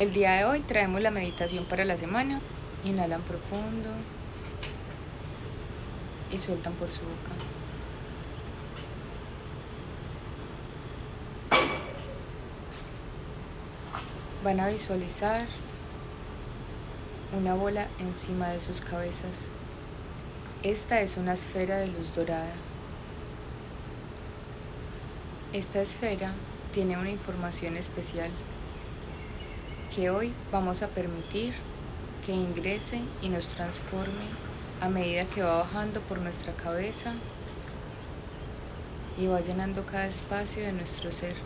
El día de hoy traemos la meditación para la semana. Inhalan profundo y sueltan por su boca. Van a visualizar una bola encima de sus cabezas. Esta es una esfera de luz dorada. Esta esfera tiene una información especial que hoy vamos a permitir que ingrese y nos transforme a medida que va bajando por nuestra cabeza y va llenando cada espacio de nuestro ser.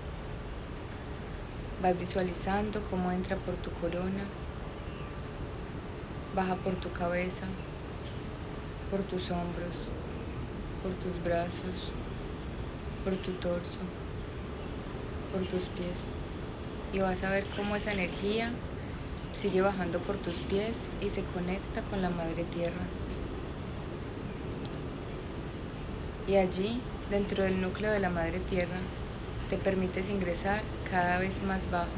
Vas visualizando cómo entra por tu corona, baja por tu cabeza, por tus hombros, por tus brazos, por tu torso, por tus pies y vas a ver cómo esa energía sigue bajando por tus pies y se conecta con la madre tierra. Y allí, dentro del núcleo de la madre tierra, te permites ingresar cada vez más bajo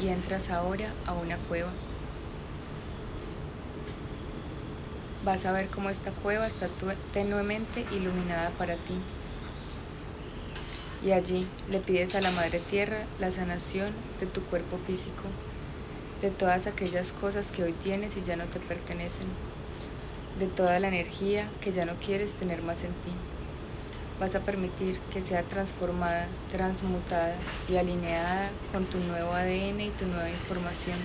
y entras ahora a una cueva. Vas a ver cómo esta cueva está tenuemente iluminada para ti y allí le pides a la Madre Tierra la sanación de tu cuerpo físico, de todas aquellas cosas que hoy tienes y ya no te pertenecen, de toda la energía que ya no quieres tener más en ti. Vas a permitir que sea transformada, transmutada y alineada con tu nuevo ADN y tu nueva información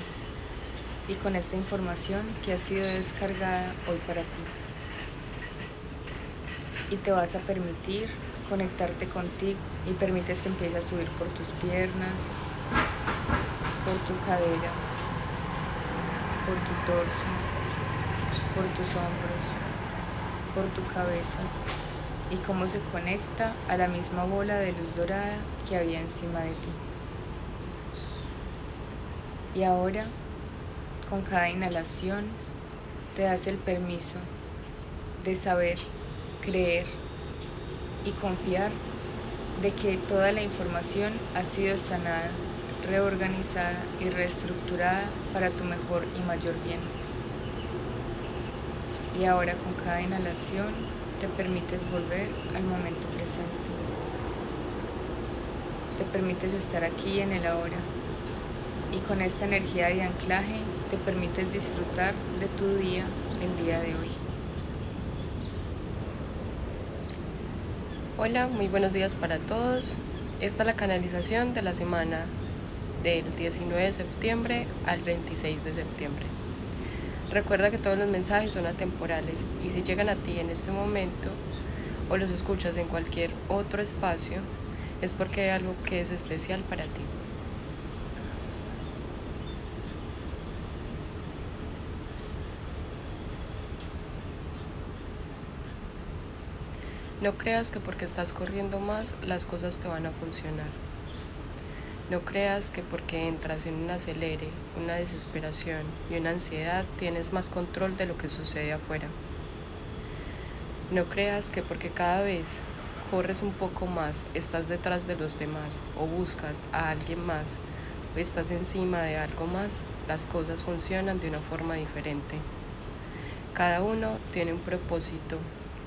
y con esta información que ha sido descargada hoy para ti. Y te vas a permitir conectarte contigo y permites que empiece a subir por tus piernas, por tu cadera, por tu torso, por tus hombros, por tu cabeza y cómo se conecta a la misma bola de luz dorada que había encima de ti. Y ahora, con cada inhalación, te das el permiso de saber, creer, y confiar de que toda la información ha sido sanada, reorganizada y reestructurada para tu mejor y mayor bien. Y ahora con cada inhalación te permites volver al momento presente. Te permites estar aquí en el ahora. Y con esta energía de anclaje te permites disfrutar de tu día el día de hoy. Hola, muy buenos días para todos. Esta es la canalización de la semana del 19 de septiembre al 26 de septiembre. Recuerda que todos los mensajes son atemporales y si llegan a ti en este momento o los escuchas en cualquier otro espacio es porque hay algo que es especial para ti. No creas que porque estás corriendo más las cosas te van a funcionar. No creas que porque entras en un acelere, una desesperación y una ansiedad tienes más control de lo que sucede afuera. No creas que porque cada vez corres un poco más, estás detrás de los demás o buscas a alguien más o estás encima de algo más, las cosas funcionan de una forma diferente. Cada uno tiene un propósito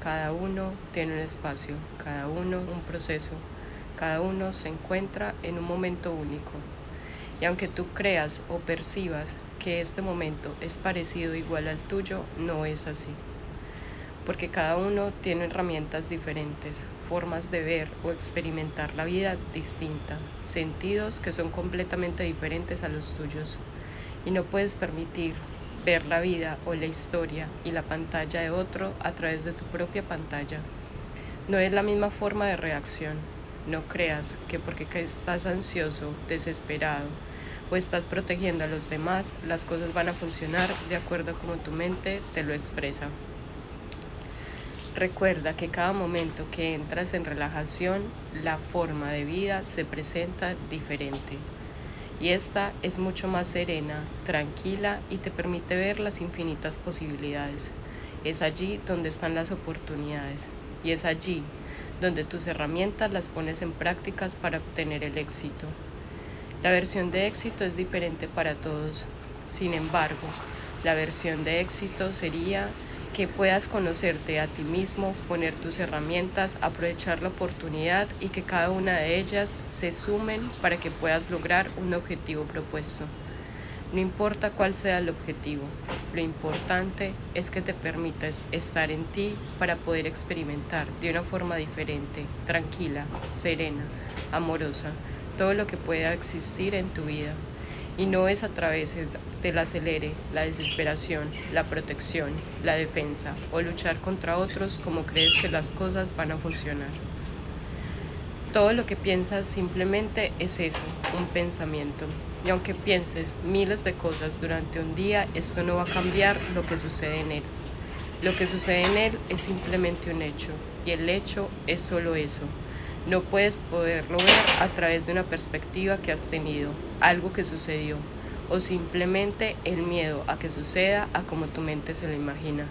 cada uno tiene un espacio, cada uno un proceso, cada uno se encuentra en un momento único. Y aunque tú creas o percibas que este momento es parecido igual al tuyo, no es así. Porque cada uno tiene herramientas diferentes, formas de ver o experimentar la vida distinta, sentidos que son completamente diferentes a los tuyos. Y no puedes permitir ver la vida o la historia y la pantalla de otro a través de tu propia pantalla. No es la misma forma de reacción. No creas que porque estás ansioso, desesperado o estás protegiendo a los demás, las cosas van a funcionar de acuerdo a como tu mente te lo expresa. Recuerda que cada momento que entras en relajación, la forma de vida se presenta diferente y esta es mucho más serena, tranquila y te permite ver las infinitas posibilidades. Es allí donde están las oportunidades y es allí donde tus herramientas las pones en prácticas para obtener el éxito. La versión de éxito es diferente para todos. Sin embargo, la versión de éxito sería que puedas conocerte a ti mismo, poner tus herramientas, aprovechar la oportunidad y que cada una de ellas se sumen para que puedas lograr un objetivo propuesto. No importa cuál sea el objetivo, lo importante es que te permitas estar en ti para poder experimentar de una forma diferente, tranquila, serena, amorosa, todo lo que pueda existir en tu vida y no es a través del acelere, la desesperación, la protección, la defensa o luchar contra otros como crees que las cosas van a funcionar. Todo lo que piensas simplemente es eso, un pensamiento. Y aunque pienses miles de cosas durante un día, esto no va a cambiar lo que sucede en él. Lo que sucede en él es simplemente un hecho, y el hecho es solo eso, no puedes poderlo ver a través de una perspectiva que has tenido, algo que sucedió, o simplemente el miedo a que suceda a como tu mente se lo imagina.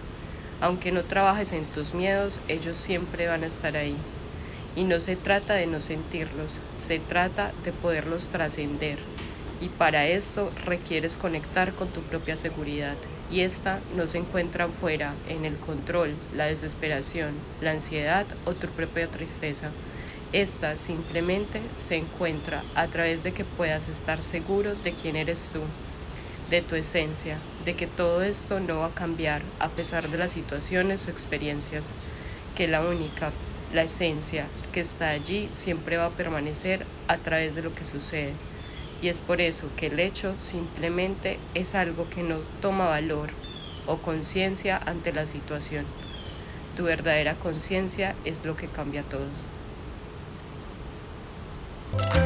Aunque no trabajes en tus miedos, ellos siempre van a estar ahí. Y no se trata de no sentirlos, se trata de poderlos trascender. Y para esto requieres conectar con tu propia seguridad. Y esta no se encuentra fuera en el control, la desesperación, la ansiedad o tu propia tristeza esta simplemente se encuentra a través de que puedas estar seguro de quién eres tú, de tu esencia, de que todo esto no va a cambiar a pesar de las situaciones o experiencias, que la única, la esencia que está allí siempre va a permanecer a través de lo que sucede. Y es por eso que el hecho simplemente es algo que no toma valor o conciencia ante la situación. Tu verdadera conciencia es lo que cambia todo. Bye.